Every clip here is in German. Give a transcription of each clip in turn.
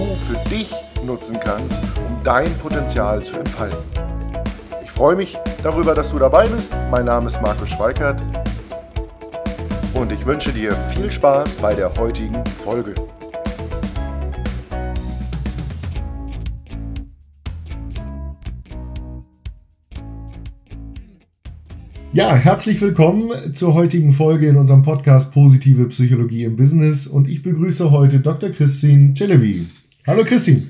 du für dich nutzen kannst, um dein Potenzial zu entfalten. Ich freue mich darüber, dass du dabei bist. Mein Name ist Markus Schweikert und ich wünsche dir viel Spaß bei der heutigen Folge. Ja, herzlich willkommen zur heutigen Folge in unserem Podcast Positive Psychologie im Business und ich begrüße heute Dr. Christine Celebi. Hallo Christine.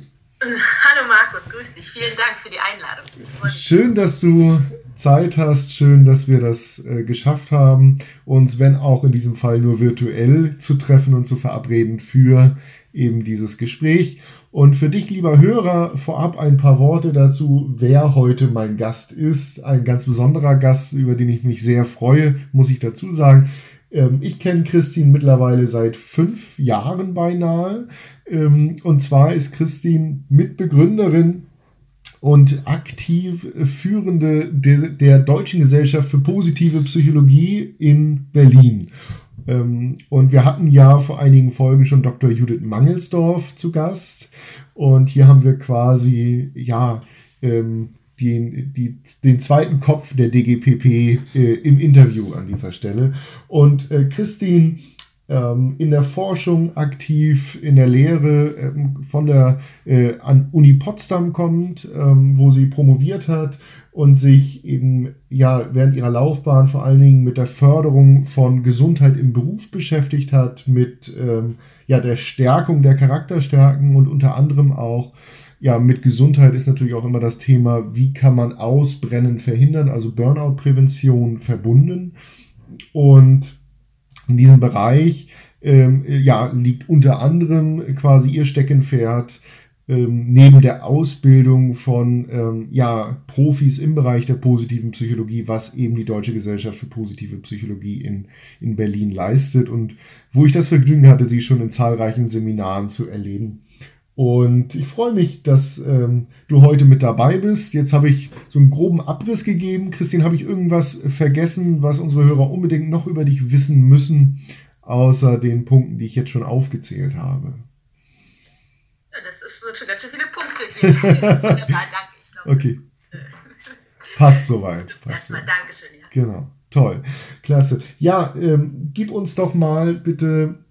Hallo Markus, grüß dich. Vielen Dank für die Einladung. Schön, dass du Zeit hast. Schön, dass wir das äh, geschafft haben, uns, wenn auch in diesem Fall nur virtuell, zu treffen und zu verabreden für eben dieses Gespräch. Und für dich, lieber Hörer, vorab ein paar Worte dazu, wer heute mein Gast ist. Ein ganz besonderer Gast, über den ich mich sehr freue, muss ich dazu sagen. Ähm, ich kenne Christine mittlerweile seit fünf Jahren beinahe. Ähm, und zwar ist Christine Mitbegründerin und aktiv führende der, Deutschen Gesellschaft für positive Psychologie in Berlin. Ähm, und wir hatten ja vor einigen Folgen schon Dr. Judith Mangelsdorf zu Gast. Und hier haben wir quasi, ja, den, die, den zweiten Kopf der DGPP äh, im Interview an dieser Stelle. Und äh, Christine ähm, in der Forschung aktiv, in der Lehre ähm, von der äh, an Uni Potsdam kommt, ähm, wo sie promoviert hat und sich eben ja während ihrer Laufbahn vor allen Dingen mit der Förderung von Gesundheit im Beruf beschäftigt hat, mit ähm, ja der Stärkung der Charakterstärken und unter anderem auch ja, mit Gesundheit ist natürlich auch immer das Thema, wie kann man Ausbrennen verhindern, also Burnout-Prävention verbunden. Und in diesem Bereich ähm, ja, liegt unter anderem quasi ihr Steckenpferd ähm, neben der Ausbildung von ähm, ja, Profis im Bereich der positiven Psychologie, was eben die Deutsche Gesellschaft für positive Psychologie in, in Berlin leistet und wo ich das Vergnügen hatte, sie schon in zahlreichen Seminaren zu erleben. Und ich freue mich, dass ähm, du heute mit dabei bist. Jetzt habe ich so einen groben Abriss gegeben. Christine, habe ich irgendwas vergessen, was unsere Hörer unbedingt noch über dich wissen müssen, außer den Punkten, die ich jetzt schon aufgezählt habe? Ja, das ist, sind schon ganz schön viele Punkte hier. Wunderbar, danke. Ich glaube, okay. Das, äh, Passt soweit. Erstmal Dankeschön. Ja. Genau. Toll. Klasse. Ja, ähm, gib uns doch mal bitte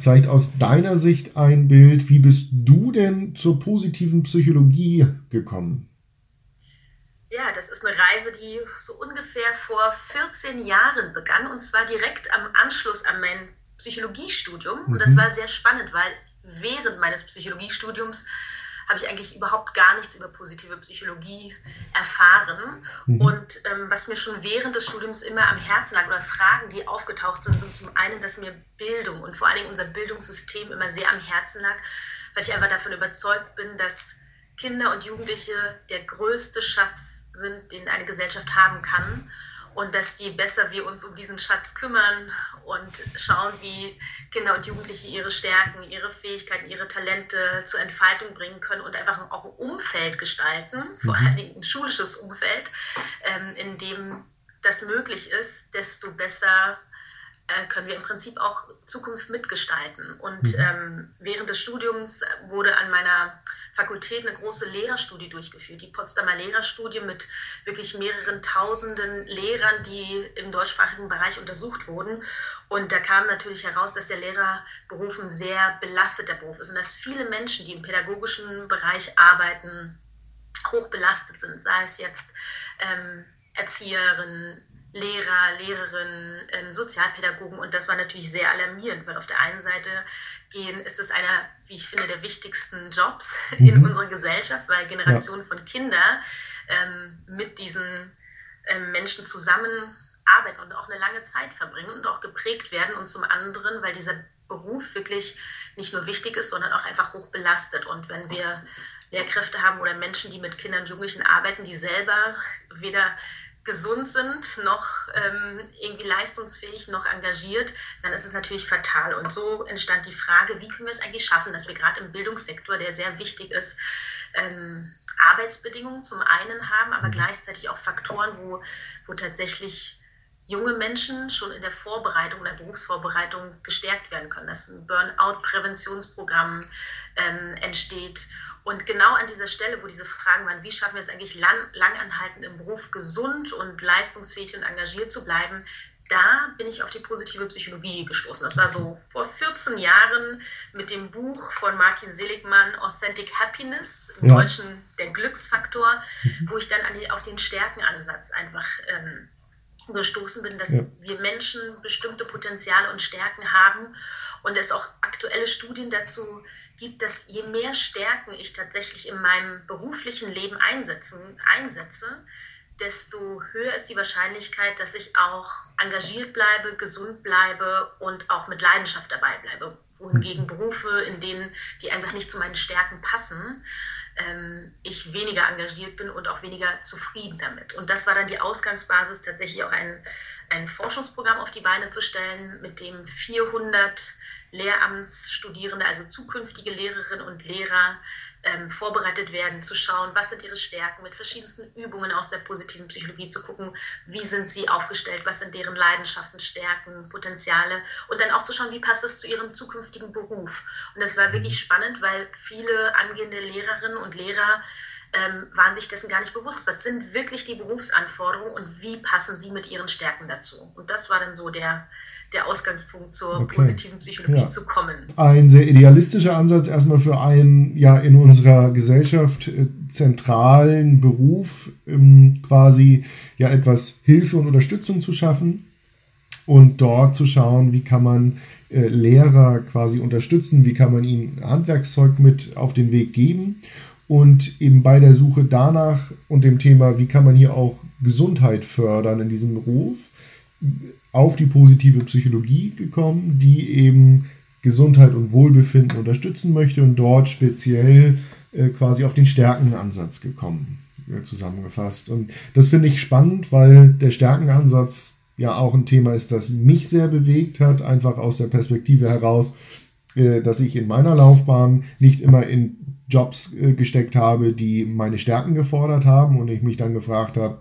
vielleicht aus deiner Sicht ein Bild. Wie bist du denn zur positiven Psychologie gekommen? Ja, das ist eine Reise, die so ungefähr vor 14 Jahren begann und zwar direkt am Anschluss an mein Psychologiestudium. Und das mhm. war sehr spannend, weil während meines Psychologiestudiums habe ich eigentlich überhaupt gar nichts über positive Psychologie erfahren. Mhm. Und ähm, was mir schon während des Studiums immer am Herzen lag oder Fragen, die aufgetaucht sind, sind zum einen, dass mir Bildung und vor allen Dingen unser Bildungssystem immer sehr am Herzen lag, weil ich einfach davon überzeugt bin, dass Kinder und Jugendliche der größte Schatz sind, den eine Gesellschaft haben kann und dass je besser wir uns um diesen Schatz kümmern und schauen, wie Kinder und Jugendliche ihre Stärken, ihre Fähigkeiten, ihre Talente zur Entfaltung bringen können und einfach auch ein Umfeld gestalten, vor mhm. allen Dingen ein schulisches Umfeld, ähm, in dem das möglich ist, desto besser können wir im Prinzip auch Zukunft mitgestalten. Und mhm. ähm, während des Studiums wurde an meiner Fakultät eine große Lehrerstudie durchgeführt, die Potsdamer Lehrerstudie mit wirklich mehreren tausenden Lehrern, die im deutschsprachigen Bereich untersucht wurden. Und da kam natürlich heraus, dass der Lehrerberuf ein sehr belasteter Beruf ist und dass viele Menschen, die im pädagogischen Bereich arbeiten, hoch belastet sind, sei es jetzt ähm, Erzieherinnen, Lehrer, Lehrerinnen, ähm, Sozialpädagogen und das war natürlich sehr alarmierend, weil auf der einen Seite gehen, ist es einer, wie ich finde, der wichtigsten Jobs mhm. in unserer Gesellschaft, weil Generationen ja. von Kindern ähm, mit diesen ähm, Menschen zusammenarbeiten und auch eine lange Zeit verbringen und auch geprägt werden und zum anderen, weil dieser Beruf wirklich nicht nur wichtig ist, sondern auch einfach hoch belastet. Und wenn wir Lehrkräfte haben oder Menschen, die mit Kindern und Jugendlichen arbeiten, die selber weder gesund sind, noch ähm, irgendwie leistungsfähig, noch engagiert, dann ist es natürlich fatal. Und so entstand die Frage, wie können wir es eigentlich schaffen, dass wir gerade im Bildungssektor, der sehr wichtig ist, ähm, Arbeitsbedingungen zum einen haben, aber mhm. gleichzeitig auch Faktoren, wo, wo tatsächlich junge Menschen schon in der Vorbereitung, in der Berufsvorbereitung gestärkt werden können, dass ein Burnout-Präventionsprogramm ähm, entsteht. Und genau an dieser Stelle, wo diese Fragen waren, wie schaffen wir es eigentlich lang, langanhaltend im Beruf gesund und leistungsfähig und engagiert zu bleiben, da bin ich auf die positive Psychologie gestoßen. Das war so vor 14 Jahren mit dem Buch von Martin Seligmann, Authentic Happiness, im ja. Deutschen der Glücksfaktor, wo ich dann die, auf den Stärkenansatz einfach ähm, gestoßen bin, dass ja. wir Menschen bestimmte Potenziale und Stärken haben und es auch aktuelle Studien dazu gibt, dass je mehr Stärken ich tatsächlich in meinem beruflichen Leben einsetzen, einsetze, desto höher ist die Wahrscheinlichkeit, dass ich auch engagiert bleibe, gesund bleibe und auch mit Leidenschaft dabei bleibe. Wohingegen Berufe, in denen die einfach nicht zu meinen Stärken passen, ähm, ich weniger engagiert bin und auch weniger zufrieden damit. Und das war dann die Ausgangsbasis, tatsächlich auch ein, ein Forschungsprogramm auf die Beine zu stellen, mit dem 400 Lehramtsstudierende, also zukünftige Lehrerinnen und Lehrer, ähm, vorbereitet werden, zu schauen, was sind ihre Stärken, mit verschiedensten Übungen aus der positiven Psychologie zu gucken, wie sind sie aufgestellt, was sind deren Leidenschaften, Stärken, Potenziale und dann auch zu schauen, wie passt es zu ihrem zukünftigen Beruf. Und das war wirklich spannend, weil viele angehende Lehrerinnen und Lehrer ähm, waren sich dessen gar nicht bewusst. Was sind wirklich die Berufsanforderungen und wie passen sie mit ihren Stärken dazu? Und das war dann so der, der Ausgangspunkt zur okay. positiven Psychologie ja. zu kommen. Ein sehr idealistischer Ansatz erstmal für einen ja in unserer Gesellschaft äh, zentralen Beruf ähm, quasi ja etwas Hilfe und Unterstützung zu schaffen und dort zu schauen, wie kann man äh, Lehrer quasi unterstützen, wie kann man ihnen Handwerkszeug mit auf den Weg geben und eben bei der Suche danach und dem Thema, wie kann man hier auch Gesundheit fördern in diesem Beruf, auf die positive Psychologie gekommen, die eben Gesundheit und Wohlbefinden unterstützen möchte und dort speziell äh, quasi auf den Stärkenansatz gekommen, äh, zusammengefasst. Und das finde ich spannend, weil der Stärkenansatz ja auch ein Thema ist, das mich sehr bewegt hat, einfach aus der Perspektive heraus, äh, dass ich in meiner Laufbahn nicht immer in Jobs äh, gesteckt habe, die meine Stärken gefordert haben und ich mich dann gefragt habe,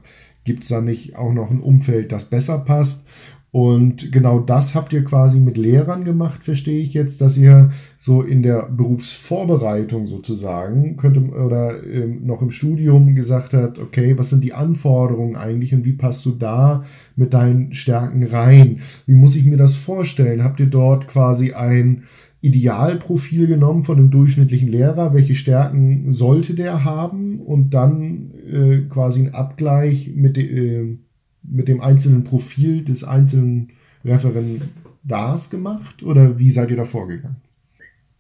gibt es da nicht auch noch ein Umfeld, das besser passt? Und genau das habt ihr quasi mit Lehrern gemacht, verstehe ich jetzt, dass ihr so in der Berufsvorbereitung sozusagen könnte oder ähm, noch im Studium gesagt habt, okay, was sind die Anforderungen eigentlich und wie passt du da mit deinen Stärken rein? Wie muss ich mir das vorstellen? Habt ihr dort quasi ein Idealprofil genommen von einem durchschnittlichen Lehrer? Welche Stärken sollte der haben? Und dann äh, quasi ein Abgleich mit dem äh, mit dem einzelnen Profil des einzelnen Referendars gemacht oder wie seid ihr da vorgegangen?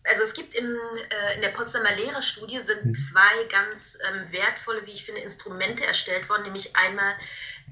Also es gibt in, äh, in der Potsdamer Lehrerstudie sind hm. zwei ganz ähm, wertvolle, wie ich finde, Instrumente erstellt worden, nämlich einmal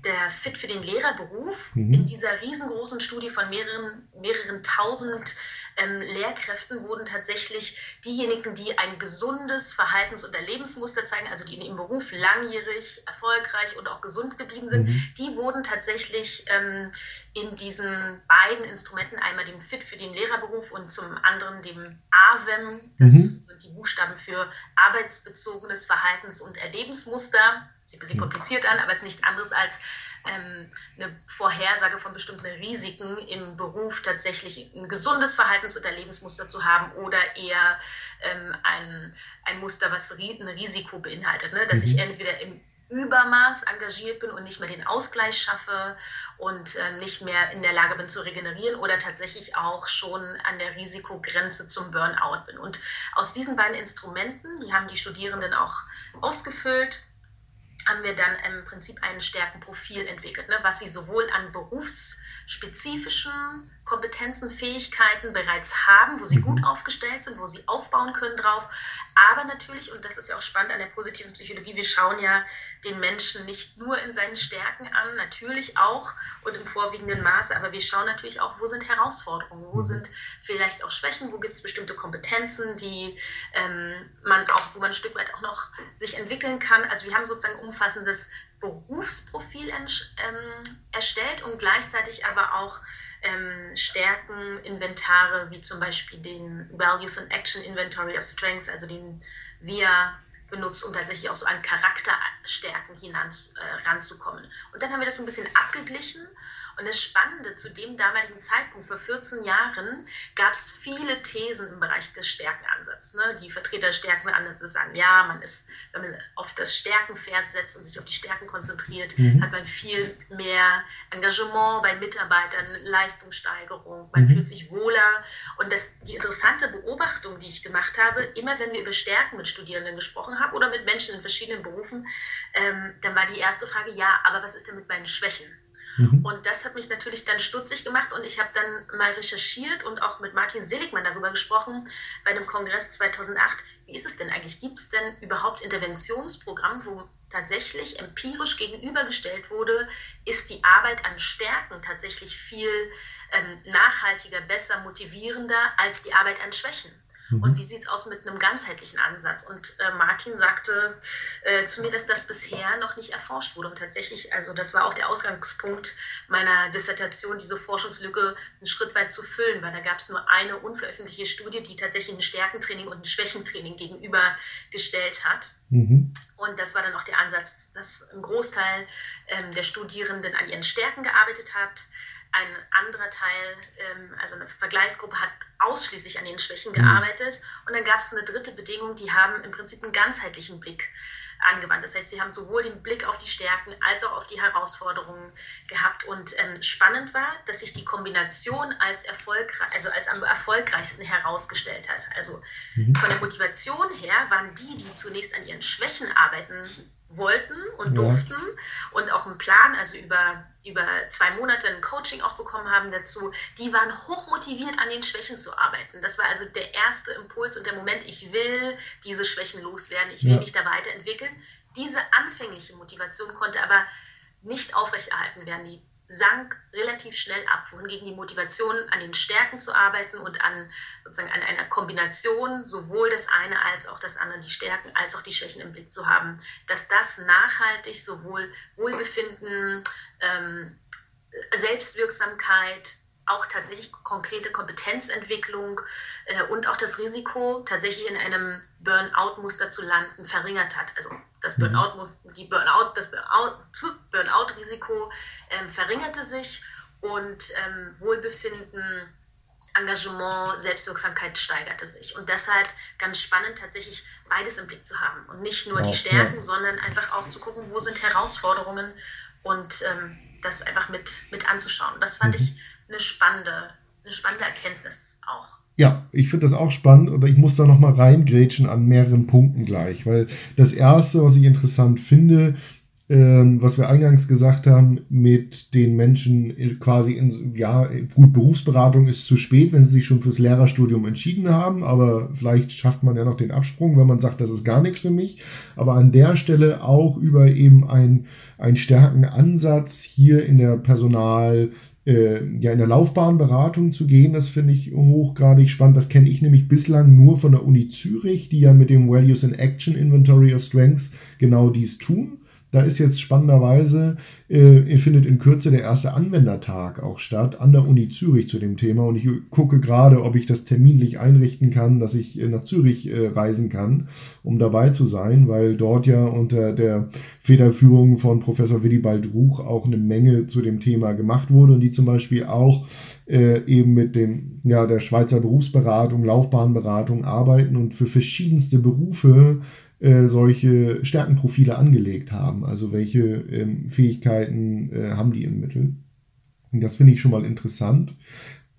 der Fit für den Lehrerberuf. Mhm. In dieser riesengroßen Studie von mehreren, mehreren tausend ähm, Lehrkräften wurden tatsächlich diejenigen, die ein gesundes Verhaltens- oder Lebensmuster zeigen, also die in ihrem Beruf langjährig erfolgreich und auch gesund geblieben sind, mhm. die wurden tatsächlich ähm, in diesen beiden Instrumenten, einmal dem FIT für den Lehrerberuf und zum anderen dem AWEM, das mhm. sind die Buchstaben für arbeitsbezogenes Verhaltens- und Erlebensmuster, sieht ein bisschen kompliziert an, aber es ist nichts anderes als ähm, eine Vorhersage von bestimmten Risiken im Beruf tatsächlich ein gesundes Verhaltens- oder Lebensmuster zu haben oder eher ähm, ein, ein Muster, was ein Risiko beinhaltet, ne? dass mhm. ich entweder im Übermaß engagiert bin und nicht mehr den Ausgleich schaffe und äh, nicht mehr in der Lage bin zu regenerieren oder tatsächlich auch schon an der Risikogrenze zum Burnout bin. Und aus diesen beiden Instrumenten, die haben die Studierenden auch ausgefüllt, haben wir dann im Prinzip ein Stärkenprofil entwickelt, ne, was sie sowohl an berufsspezifischen Kompetenzen, Fähigkeiten bereits haben, wo sie gut mhm. aufgestellt sind, wo sie aufbauen können drauf, Aber natürlich, und das ist ja auch spannend an der positiven Psychologie, wir schauen ja den Menschen nicht nur in seinen Stärken an, natürlich auch und im vorwiegenden Maße, aber wir schauen natürlich auch, wo sind Herausforderungen, wo mhm. sind vielleicht auch Schwächen, wo gibt es bestimmte Kompetenzen, die ähm, man auch, wo man ein Stück weit auch noch sich entwickeln kann. Also wir haben sozusagen umfassendes Berufsprofil ähm, erstellt und gleichzeitig aber auch ähm, Stärken, Inventare, wie zum Beispiel den Values and Action Inventory of Strengths, also den wir benutzt, um tatsächlich auch so an Charakterstärken hinan, äh, ranzukommen. Und dann haben wir das ein bisschen abgeglichen und das Spannende, zu dem damaligen Zeitpunkt, vor 14 Jahren, gab es viele Thesen im Bereich des Stärkenansatzes. Ne? Die Vertreter des Stärkenansatzes sagen, ja, man ist, wenn man auf das Stärkenpferd setzt und sich auf die Stärken konzentriert, mhm. hat man viel mehr Engagement bei Mitarbeitern, Leistungssteigerung, man mhm. fühlt sich wohler. Und das, die interessante Beobachtung, die ich gemacht habe, immer wenn wir über Stärken mit Studierenden gesprochen haben oder mit Menschen in verschiedenen Berufen, ähm, dann war die erste Frage, ja, aber was ist denn mit meinen Schwächen? Mhm. Und das hat mich natürlich dann stutzig gemacht und ich habe dann mal recherchiert und auch mit Martin Seligmann darüber gesprochen bei einem Kongress 2008. Wie ist es denn eigentlich? Gibt es denn überhaupt Interventionsprogramme, wo tatsächlich empirisch gegenübergestellt wurde, ist die Arbeit an Stärken tatsächlich viel ähm, nachhaltiger, besser, motivierender als die Arbeit an Schwächen? Mhm. Und wie sieht es aus mit einem ganzheitlichen Ansatz? Und äh, Martin sagte äh, zu mir, dass das bisher noch nicht erforscht wurde. Und tatsächlich, also das war auch der Ausgangspunkt meiner Dissertation, diese Forschungslücke einen Schritt weit zu füllen, weil da gab es nur eine unveröffentlichte Studie, die tatsächlich ein Stärkentraining und ein Schwächentraining gegenübergestellt hat. Mhm. Und das war dann auch der Ansatz, dass ein Großteil ähm, der Studierenden an ihren Stärken gearbeitet hat ein anderer Teil, ähm, also eine Vergleichsgruppe, hat ausschließlich an den Schwächen mhm. gearbeitet. Und dann gab es eine dritte Bedingung, die haben im Prinzip einen ganzheitlichen Blick angewandt. Das heißt, sie haben sowohl den Blick auf die Stärken als auch auf die Herausforderungen gehabt. Und ähm, spannend war, dass sich die Kombination als, erfolgreich, also als am erfolgreichsten herausgestellt hat. Also mhm. von der Motivation her waren die, die zunächst an ihren Schwächen arbeiten wollten und durften ja. und auch einen Plan, also über, über zwei Monate ein Coaching auch bekommen haben dazu, die waren hoch motiviert, an den Schwächen zu arbeiten. Das war also der erste Impuls und der Moment, ich will diese Schwächen loswerden, ich will ja. mich da weiterentwickeln. Diese anfängliche Motivation konnte aber nicht aufrechterhalten werden. Die sank relativ schnell ab, wohingegen die Motivation an den Stärken zu arbeiten und an sozusagen an einer Kombination sowohl das eine als auch das andere, die Stärken als auch die Schwächen im Blick zu haben, dass das nachhaltig sowohl Wohlbefinden, ähm, Selbstwirksamkeit, auch tatsächlich konkrete Kompetenzentwicklung äh, und auch das Risiko, tatsächlich in einem Burnout-Muster zu landen, verringert hat. Also das mhm. Burnout muss, die Burnout, das Burnout-Risiko ähm, verringerte sich und ähm, Wohlbefinden, Engagement, Selbstwirksamkeit steigerte sich. Und deshalb ganz spannend, tatsächlich beides im Blick zu haben und nicht nur ja, die Stärken, sondern einfach auch zu gucken, wo sind Herausforderungen und ähm, das einfach mit, mit anzuschauen. Das fand mhm. ich eine spannende, eine spannende Erkenntnis auch. Ja, ich finde das auch spannend und ich muss da nochmal reingrätschen an mehreren Punkten gleich, weil das erste, was ich interessant finde, ähm, was wir eingangs gesagt haben, mit den Menschen quasi in, ja, gut, Berufsberatung ist zu spät, wenn sie sich schon fürs Lehrerstudium entschieden haben, aber vielleicht schafft man ja noch den Absprung, wenn man sagt, das ist gar nichts für mich. Aber an der Stelle auch über eben ein, einen starken Ansatz hier in der Personal, äh, ja, in der Laufbahnberatung zu gehen, das finde ich hochgradig spannend. Das kenne ich nämlich bislang nur von der Uni Zürich, die ja mit dem Values in Action Inventory of Strengths genau dies tun. Da ist jetzt spannenderweise, äh, findet in Kürze der erste Anwendertag auch statt an der Uni Zürich zu dem Thema. Und ich gucke gerade, ob ich das terminlich einrichten kann, dass ich äh, nach Zürich äh, reisen kann, um dabei zu sein, weil dort ja unter der Federführung von Professor Willibald Ruch auch eine Menge zu dem Thema gemacht wurde und die zum Beispiel auch äh, eben mit dem, ja, der Schweizer Berufsberatung, Laufbahnberatung arbeiten und für verschiedenste Berufe äh, solche Stärkenprofile angelegt haben. Also welche ähm, Fähigkeiten äh, haben die im Mittel. Das finde ich schon mal interessant.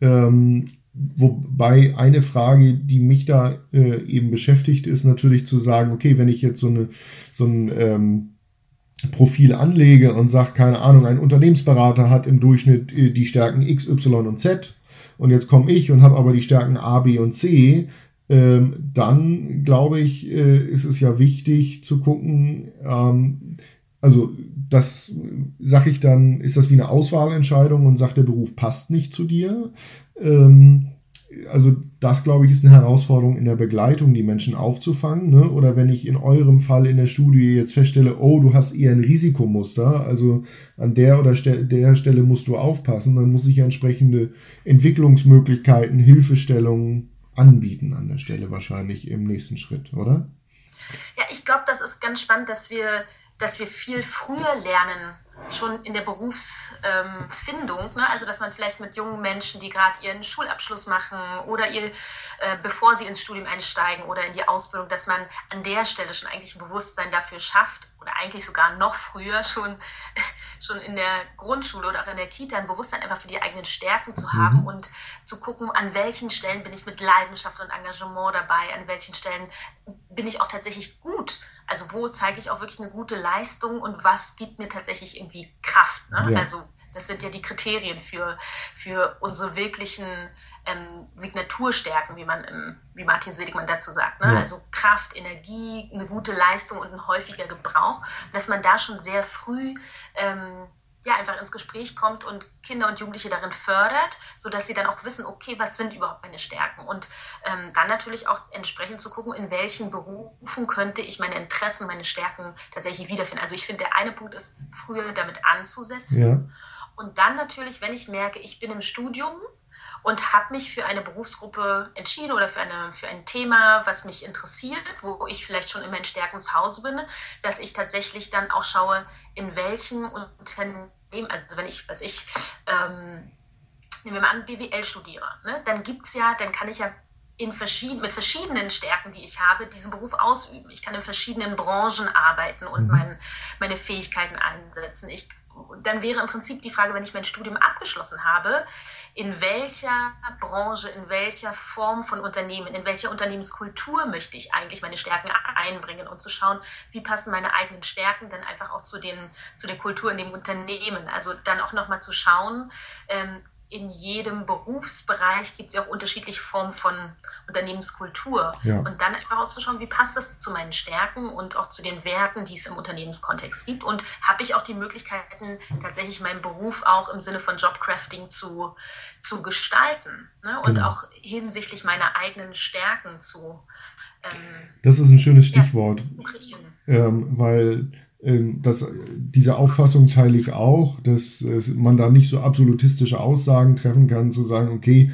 Ähm, wobei eine Frage, die mich da äh, eben beschäftigt, ist natürlich zu sagen, okay, wenn ich jetzt so, eine, so ein ähm, Profil anlege und sage, keine Ahnung, ein Unternehmensberater hat im Durchschnitt äh, die Stärken X, Y und Z und jetzt komme ich und habe aber die Stärken A, B und C, ähm, dann glaube ich, äh, ist es ja wichtig zu gucken, ähm, also das sage ich dann, ist das wie eine Auswahlentscheidung und sagt, der Beruf passt nicht zu dir. Ähm, also das, glaube ich, ist eine Herausforderung in der Begleitung, die Menschen aufzufangen. Ne? Oder wenn ich in eurem Fall in der Studie jetzt feststelle, oh, du hast eher ein Risikomuster, also an der oder der Stelle musst du aufpassen, dann muss ich entsprechende Entwicklungsmöglichkeiten, Hilfestellungen anbieten an der Stelle wahrscheinlich im nächsten Schritt, oder? Ja, ich glaube, das ist ganz spannend, dass wir, dass wir viel früher lernen, schon in der Berufsfindung, ähm, ne? also dass man vielleicht mit jungen Menschen, die gerade ihren Schulabschluss machen oder ihr, äh, bevor sie ins Studium einsteigen oder in die Ausbildung, dass man an der Stelle schon eigentlich ein Bewusstsein dafür schafft oder eigentlich sogar noch früher schon, schon in der Grundschule oder auch in der Kita ein Bewusstsein einfach für die eigenen Stärken zu haben mhm. und zu gucken, an welchen Stellen bin ich mit Leidenschaft und Engagement dabei, an welchen Stellen bin ich auch tatsächlich gut also wo zeige ich auch wirklich eine gute Leistung und was gibt mir tatsächlich irgendwie Kraft. Ne? Ja. Also das sind ja die Kriterien für, für unsere wirklichen ähm, Signaturstärken, wie man im, wie Martin Seligmann dazu sagt. Ne? Ja. Also Kraft, Energie, eine gute Leistung und ein häufiger Gebrauch. Dass man da schon sehr früh ähm, ja, einfach ins Gespräch kommt und Kinder und Jugendliche darin fördert, sodass sie dann auch wissen, okay, was sind überhaupt meine Stärken? Und ähm, dann natürlich auch entsprechend zu gucken, in welchen Berufen könnte ich meine Interessen, meine Stärken tatsächlich wiederfinden. Also ich finde, der eine Punkt ist, früher damit anzusetzen. Ja. Und dann natürlich, wenn ich merke, ich bin im Studium und habe mich für eine Berufsgruppe entschieden oder für, eine, für ein Thema, was mich interessiert, wo ich vielleicht schon in meinen Stärken zu Hause bin, dass ich tatsächlich dann auch schaue, in welchen Unternehmen also wenn ich, was ich, ähm, nehmen wir mal an, BWL studiere, ne? dann gibt es ja, dann kann ich ja in verschieden, mit verschiedenen Stärken, die ich habe, diesen Beruf ausüben. Ich kann in verschiedenen Branchen arbeiten und mhm. mein, meine Fähigkeiten einsetzen. Ich, dann wäre im Prinzip die Frage, wenn ich mein Studium abgeschlossen habe, in welcher Branche, in welcher Form von Unternehmen, in welcher Unternehmenskultur möchte ich eigentlich meine Stärken einbringen und zu schauen, wie passen meine eigenen Stärken dann einfach auch zu, den, zu der Kultur in dem Unternehmen. Also dann auch nochmal zu schauen, ähm, in jedem Berufsbereich gibt es ja auch unterschiedliche Formen von Unternehmenskultur. Ja. Und dann einfach auch zu schauen, wie passt das zu meinen Stärken und auch zu den Werten, die es im Unternehmenskontext gibt. Und habe ich auch die Möglichkeiten, tatsächlich meinen Beruf auch im Sinne von Jobcrafting zu, zu gestalten ne? und genau. auch hinsichtlich meiner eigenen Stärken zu. Ähm, das ist ein schönes Stichwort. Ja, ähm, weil das, diese Auffassung teile ich auch, dass man da nicht so absolutistische Aussagen treffen kann, zu sagen, okay,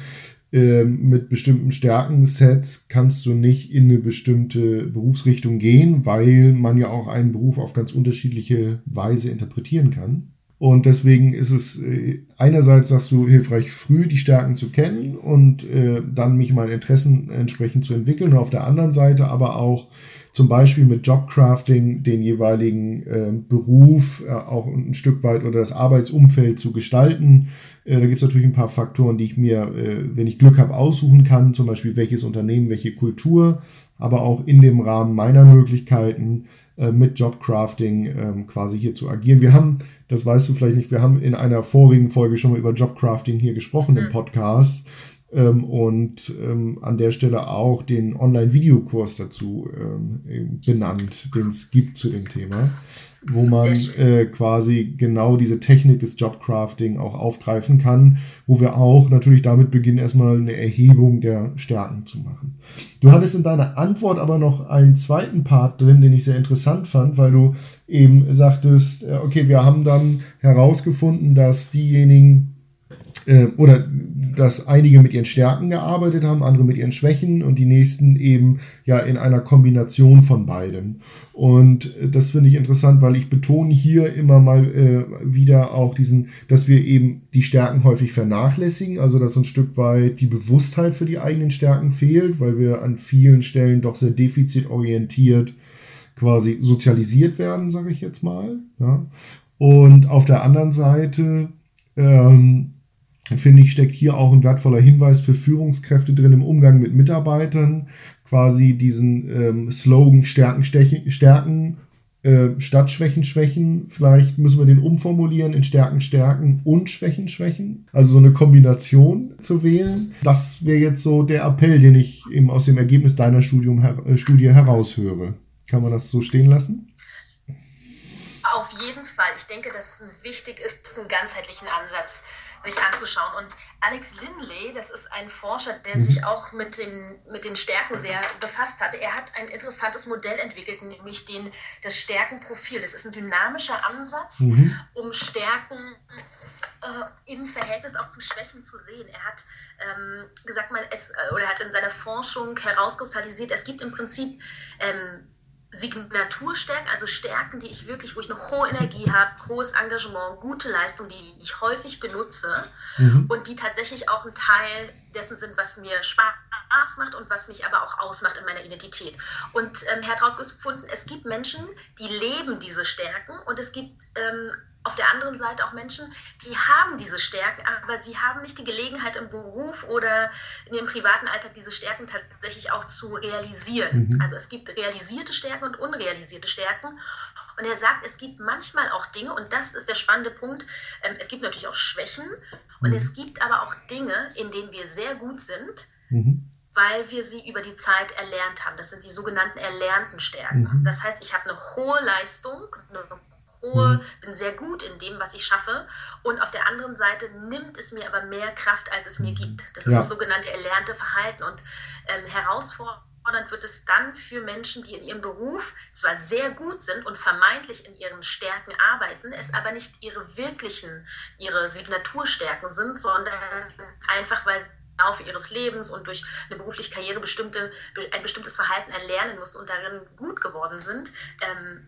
ähm, mit bestimmten Stärkensets kannst du nicht in eine bestimmte Berufsrichtung gehen, weil man ja auch einen Beruf auf ganz unterschiedliche Weise interpretieren kann. Und deswegen ist es äh, einerseits, sagst du, hilfreich, früh die Stärken zu kennen und äh, dann mich meine Interessen entsprechend zu entwickeln. Und auf der anderen Seite aber auch zum Beispiel mit Jobcrafting den jeweiligen äh, Beruf äh, auch ein Stück weit oder das Arbeitsumfeld zu gestalten. Äh, da gibt es natürlich ein paar Faktoren, die ich mir, äh, wenn ich Glück habe, aussuchen kann, zum Beispiel welches Unternehmen, welche Kultur, aber auch in dem Rahmen meiner Möglichkeiten äh, mit Jobcrafting ähm, quasi hier zu agieren. Wir haben, das weißt du vielleicht nicht, wir haben in einer vorigen Folge schon mal über Jobcrafting hier gesprochen mhm. im Podcast ähm, und ähm, an der Stelle auch den Online-Videokurs dazu ähm, benannt, den es gibt zu dem Thema, wo man äh, quasi genau diese Technik des Jobcrafting auch aufgreifen kann, wo wir auch natürlich damit beginnen, erstmal eine Erhebung der Stärken zu machen. Du hattest in deiner Antwort aber noch einen zweiten Part drin, den ich sehr interessant fand, weil du eben sagtest, äh, okay, wir haben dann herausgefunden, dass diejenigen, äh, oder dass einige mit ihren Stärken gearbeitet haben, andere mit ihren Schwächen und die nächsten eben ja in einer Kombination von beidem. Und äh, das finde ich interessant, weil ich betone hier immer mal äh, wieder auch diesen, dass wir eben die Stärken häufig vernachlässigen, also dass ein Stück weit die Bewusstheit für die eigenen Stärken fehlt, weil wir an vielen Stellen doch sehr defizitorientiert quasi sozialisiert werden, sage ich jetzt mal. Ja. Und auf der anderen Seite ähm, finde ich, steckt hier auch ein wertvoller Hinweis für Führungskräfte drin im Umgang mit Mitarbeitern, quasi diesen ähm, Slogan Stärken, Stechen, Stärken äh, statt Schwächen, Schwächen, vielleicht müssen wir den umformulieren in Stärken, Stärken und Schwächen, Schwächen. Also so eine Kombination zu wählen. Das wäre jetzt so der Appell, den ich eben aus dem Ergebnis deiner Studium, äh, Studie heraushöre. Kann man das so stehen lassen? Auf jeden Fall. Ich denke, dass es wichtig ist, einen ganzheitlichen Ansatz sich anzuschauen. Und Alex Lindley, das ist ein Forscher, der sich mhm. auch mit den, mit den Stärken sehr befasst hat. Er hat ein interessantes Modell entwickelt, nämlich den, das Stärkenprofil. Das ist ein dynamischer Ansatz, mhm. um Stärken äh, im Verhältnis auch zu Schwächen zu sehen. Er hat ähm, gesagt, man, es, äh, oder hat in seiner Forschung herauskristallisiert, es gibt im Prinzip ähm, Signaturstärken, also Stärken, die ich wirklich, wo ich eine hohe Energie habe, hohes Engagement, gute Leistung, die ich häufig benutze mhm. und die tatsächlich auch ein Teil dessen sind, was mir Spaß macht und was mich aber auch ausmacht in meiner Identität. Und ähm, er hat herausgefunden, es gibt Menschen, die leben diese Stärken und es gibt ähm, auf der anderen Seite auch Menschen, die haben diese Stärken, aber sie haben nicht die Gelegenheit im Beruf oder in ihrem privaten Alltag diese Stärken tatsächlich auch zu realisieren. Mhm. Also es gibt realisierte Stärken und unrealisierte Stärken. Und er sagt, es gibt manchmal auch Dinge, und das ist der spannende Punkt, ähm, es gibt natürlich auch Schwächen und mhm. es gibt aber auch Dinge, in denen wir sehr gut sind. Mhm weil wir sie über die Zeit erlernt haben. Das sind die sogenannten erlernten Stärken. Mhm. Das heißt, ich habe eine hohe Leistung, eine hohe, mhm. bin sehr gut in dem, was ich schaffe. Und auf der anderen Seite nimmt es mir aber mehr Kraft, als es mir gibt. Das ist ja. das sogenannte erlernte Verhalten. Und ähm, herausfordernd wird es dann für Menschen, die in ihrem Beruf zwar sehr gut sind und vermeintlich in ihren Stärken arbeiten, es aber nicht ihre wirklichen, ihre Signaturstärken sind, sondern einfach, weil sie Laufe ihres Lebens und durch eine berufliche Karriere bestimmte, ein bestimmtes Verhalten erlernen mussten und darin gut geworden sind, ähm,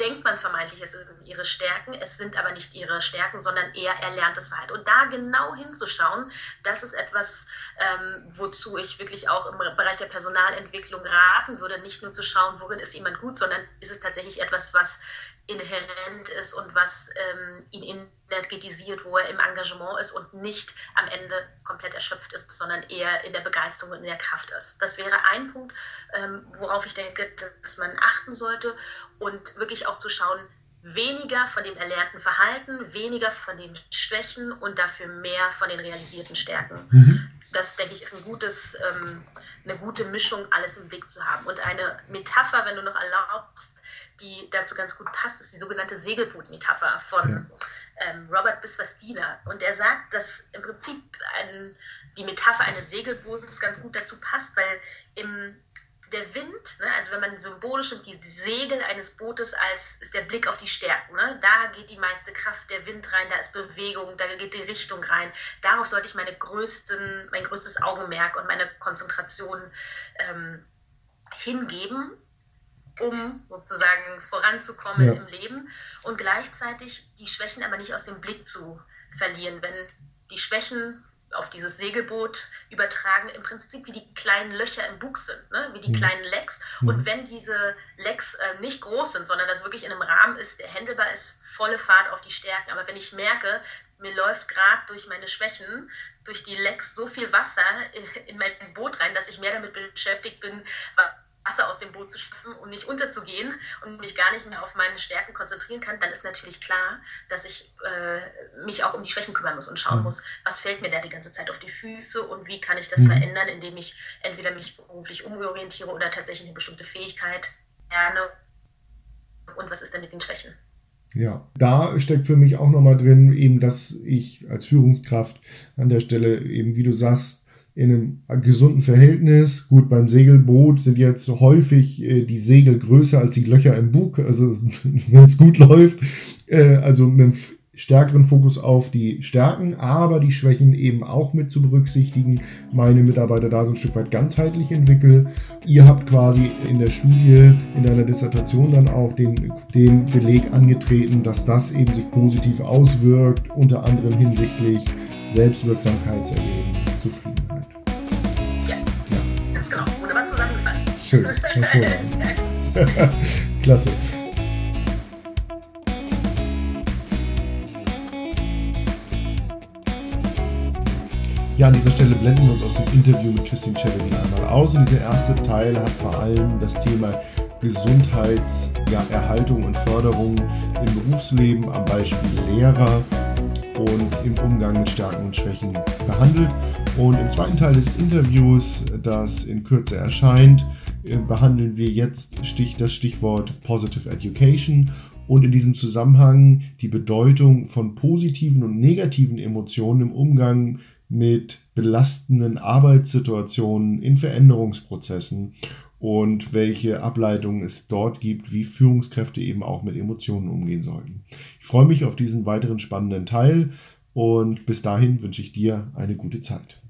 denkt man vermeintlich, es sind ihre Stärken, es sind aber nicht ihre Stärken, sondern eher erlerntes Verhalten. Und da genau hinzuschauen, das ist etwas, ähm, wozu ich wirklich auch im Bereich der Personalentwicklung raten würde, nicht nur zu schauen, worin ist jemand gut, sondern ist es tatsächlich etwas, was inhärent ist und was ähm, ihn energetisiert, wo er im Engagement ist und nicht am Ende komplett erschöpft ist, sondern eher in der Begeisterung und in der Kraft ist. Das wäre ein Punkt, ähm, worauf ich denke, dass man achten sollte und wirklich auch zu schauen, weniger von dem erlernten Verhalten, weniger von den Schwächen und dafür mehr von den realisierten Stärken. Mhm. Das, denke ich, ist ein gutes, ähm, eine gute Mischung, alles im Blick zu haben. Und eine Metapher, wenn du noch erlaubst, die dazu ganz gut passt, ist die sogenannte Segelboot-Metapher von ja. ähm, Robert Biswas-Diener. Und er sagt, dass im Prinzip ein, die Metapher eines Segelbootes ganz gut dazu passt, weil im der Wind, ne, also wenn man symbolisch nimmt, die Segel eines Bootes als ist der Blick auf die Stärken. Ne, da geht die meiste Kraft der Wind rein, da ist Bewegung, da geht die Richtung rein. Darauf sollte ich meine größten, mein größtes Augenmerk und meine Konzentration ähm, hingeben um sozusagen voranzukommen ja. im Leben und gleichzeitig die Schwächen aber nicht aus dem Blick zu verlieren. Wenn die Schwächen auf dieses Segelboot übertragen, im Prinzip wie die kleinen Löcher im Bug sind, ne? wie die mhm. kleinen Lecks. Mhm. Und wenn diese Lecks äh, nicht groß sind, sondern das wirklich in einem Rahmen ist, der händelbar ist, volle Fahrt auf die Stärken. Aber wenn ich merke, mir läuft gerade durch meine Schwächen, durch die Lecks so viel Wasser in mein Boot rein, dass ich mehr damit beschäftigt bin, Wasser aus dem Boot zu schaffen und nicht unterzugehen und mich gar nicht mehr auf meine Stärken konzentrieren kann, dann ist natürlich klar, dass ich äh, mich auch um die Schwächen kümmern muss und schauen mhm. muss, was fällt mir da die ganze Zeit auf die Füße und wie kann ich das mhm. verändern, indem ich entweder mich beruflich umorientiere oder tatsächlich eine bestimmte Fähigkeit lerne und was ist denn mit den Schwächen. Ja, da steckt für mich auch nochmal drin, eben, dass ich als Führungskraft an der Stelle eben, wie du sagst, in einem gesunden Verhältnis. Gut, beim Segelboot sind jetzt häufig äh, die Segel größer als die Löcher im Bug, also wenn es gut läuft. Äh, also mit einem stärkeren Fokus auf die Stärken, aber die Schwächen eben auch mit zu berücksichtigen. Meine Mitarbeiter da so ein Stück weit ganzheitlich entwickeln. Ihr habt quasi in der Studie, in deiner Dissertation dann auch den, den Beleg angetreten, dass das eben sich positiv auswirkt, unter anderem hinsichtlich Selbstwirksamkeitserleben, Zufriedenheit. Schön, hervorragend. Klasse. Ja, an dieser Stelle blenden wir uns aus dem Interview mit Christine Cellini einmal aus. Und dieser erste Teil hat vor allem das Thema Gesundheitserhaltung ja, und Förderung im Berufsleben am Beispiel Lehrer und im Umgang mit Stärken und Schwächen behandelt. Und im zweiten Teil des Interviews, das in Kürze erscheint, behandeln wir jetzt das Stichwort Positive Education und in diesem Zusammenhang die Bedeutung von positiven und negativen Emotionen im Umgang mit belastenden Arbeitssituationen in Veränderungsprozessen und welche Ableitungen es dort gibt, wie Führungskräfte eben auch mit Emotionen umgehen sollten. Ich freue mich auf diesen weiteren spannenden Teil und bis dahin wünsche ich dir eine gute Zeit.